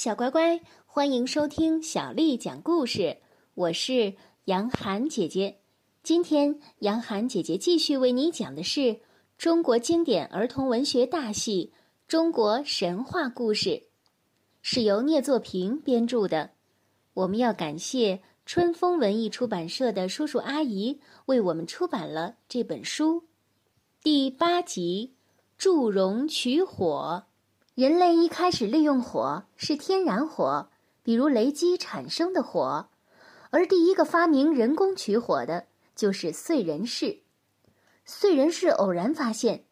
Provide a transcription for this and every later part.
小乖乖，欢迎收听小丽讲故事。我是杨涵姐姐。今天，杨涵姐姐继续为你讲的是中国经典儿童文学大戏《中国神话故事》，是由聂作平编著的。我们要感谢春风文艺出版社的叔叔阿姨为我们出版了这本书。第八集：祝融取火。人类一开始利用火是天然火，比如雷击产生的火，而第一个发明人工取火的就是燧人氏。燧人氏偶然发现，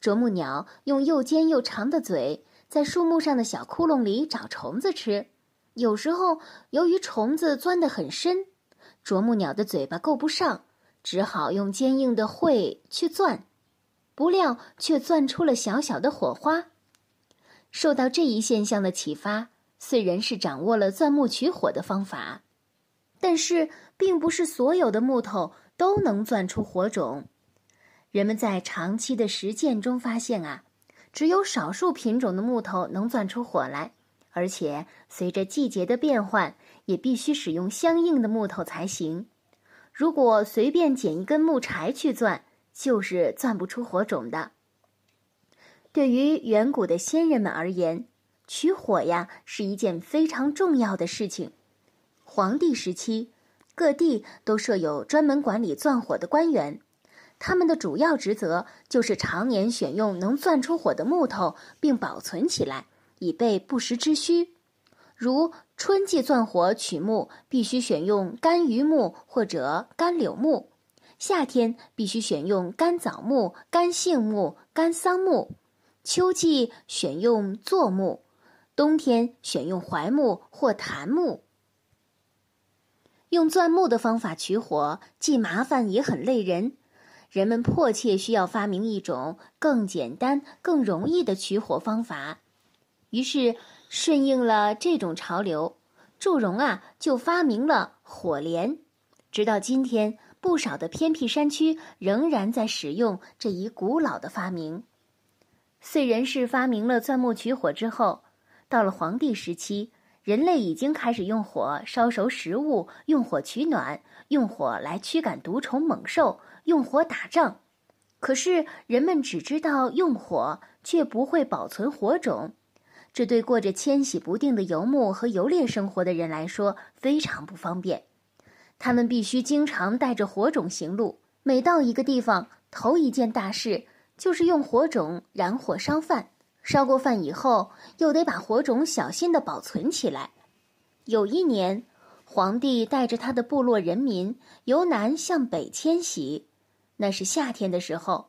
啄木鸟用又尖又长的嘴在树木上的小窟窿里找虫子吃，有时候由于虫子钻得很深，啄木鸟的嘴巴够不上，只好用坚硬的喙去钻，不料却钻出了小小的火花。受到这一现象的启发，燧人是掌握了钻木取火的方法。但是，并不是所有的木头都能钻出火种。人们在长期的实践中发现啊，只有少数品种的木头能钻出火来，而且随着季节的变换，也必须使用相应的木头才行。如果随便捡一根木柴去钻，就是钻不出火种的。对于远古的先人们而言，取火呀是一件非常重要的事情。黄帝时期，各地都设有专门管理钻火的官员，他们的主要职责就是常年选用能钻出火的木头，并保存起来，以备不时之需。如春季钻火取木，必须选用干榆木或者干柳木；夏天必须选用干枣木、干杏木、干桑木。秋季选用柞木，冬天选用槐木或檀木。用钻木的方法取火，既麻烦也很累人。人们迫切需要发明一种更简单、更容易的取火方法。于是，顺应了这种潮流，祝融啊就发明了火镰。直到今天，不少的偏僻山区仍然在使用这一古老的发明。燧人氏发明了钻木取火之后，到了黄帝时期，人类已经开始用火烧熟食物，用火取暖，用火来驱赶毒虫猛兽，用火打仗。可是人们只知道用火，却不会保存火种，这对过着迁徙不定的游牧和游猎生活的人来说非常不方便。他们必须经常带着火种行路，每到一个地方，头一件大事。就是用火种燃火烧饭，烧过饭以后，又得把火种小心的保存起来。有一年，皇帝带着他的部落人民由南向北迁徙，那是夏天的时候，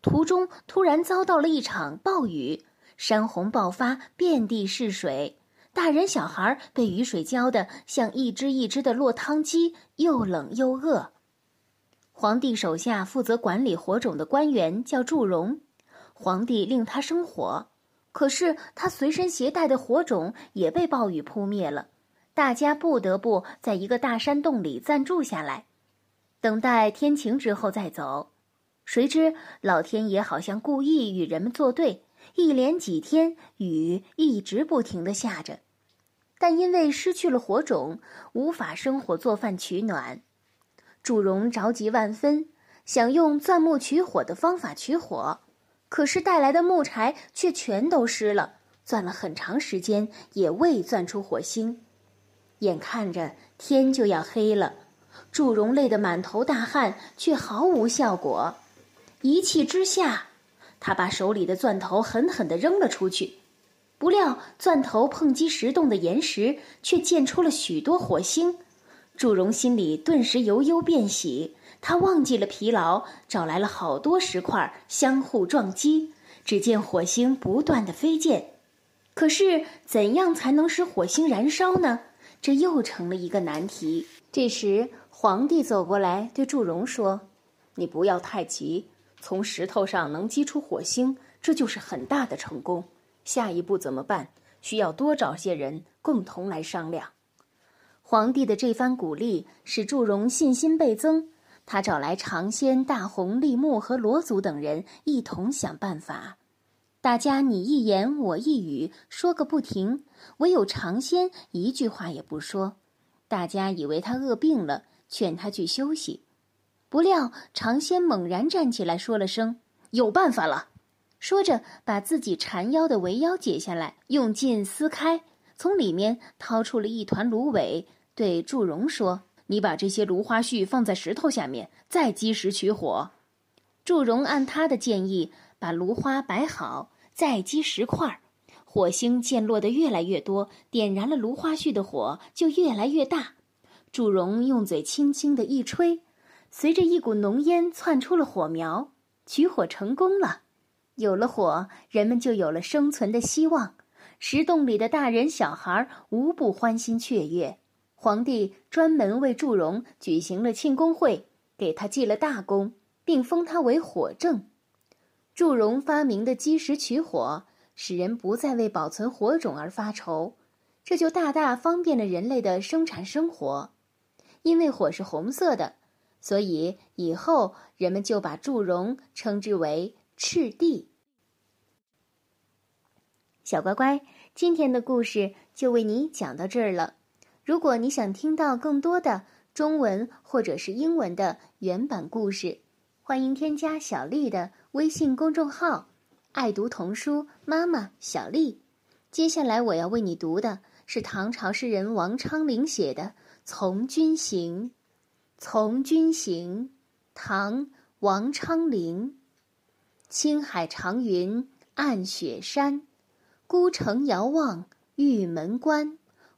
途中突然遭到了一场暴雨，山洪爆发，遍地是水，大人小孩被雨水浇得像一只一只的落汤鸡，又冷又饿。皇帝手下负责管理火种的官员叫祝融，皇帝令他生火，可是他随身携带的火种也被暴雨扑灭了，大家不得不在一个大山洞里暂住下来，等待天晴之后再走。谁知老天爷好像故意与人们作对，一连几天雨一直不停的下着，但因为失去了火种，无法生火做饭取暖。祝融着急万分，想用钻木取火的方法取火，可是带来的木柴却全都湿了，钻了很长时间也未钻出火星。眼看着天就要黑了，祝融累得满头大汗，却毫无效果。一气之下，他把手里的钻头狠狠地扔了出去，不料钻头碰击石洞的岩石，却溅出了许多火星。祝融心里顿时由忧变喜，他忘记了疲劳，找来了好多石块相互撞击。只见火星不断的飞溅，可是怎样才能使火星燃烧呢？这又成了一个难题。这时，皇帝走过来对祝融说：“你不要太急，从石头上能激出火星，这就是很大的成功。下一步怎么办？需要多找些人共同来商量。”皇帝的这番鼓励使祝融信心倍增，他找来长仙、大红、立木和罗祖等人一同想办法。大家你一言我一语，说个不停，唯有尝鲜一句话也不说。大家以为他饿病了，劝他去休息。不料尝鲜猛然站起来，说了声：“有办法了。”说着，把自己缠腰的围腰解下来，用劲撕开，从里面掏出了一团芦苇，对祝融说：“你把这些芦花絮放在石头下面，再积石取火。”祝融按他的建议，把芦花摆好。再积石块，火星溅落的越来越多，点燃了芦花絮的火就越来越大。祝融用嘴轻轻的一吹，随着一股浓烟窜出了火苗，取火成功了。有了火，人们就有了生存的希望。石洞里的大人小孩无不欢欣雀跃。皇帝专门为祝融举行了庆功会，给他记了大功，并封他为火正。祝融发明的积石取火，使人不再为保存火种而发愁，这就大大方便了人类的生产生活。因为火是红色的，所以以后人们就把祝融称之为赤帝。小乖乖，今天的故事就为你讲到这儿了。如果你想听到更多的中文或者是英文的原版故事，欢迎添加小丽的。微信公众号“爱读童书妈妈小丽”，接下来我要为你读的是唐朝诗人王昌龄写的《从军行》。《从军行》，唐·王昌龄。青海长云暗雪山，孤城遥望玉门关。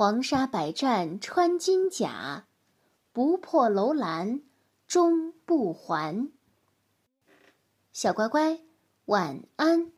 黄沙百战穿金甲，不破楼兰终不还。小乖乖，晚安。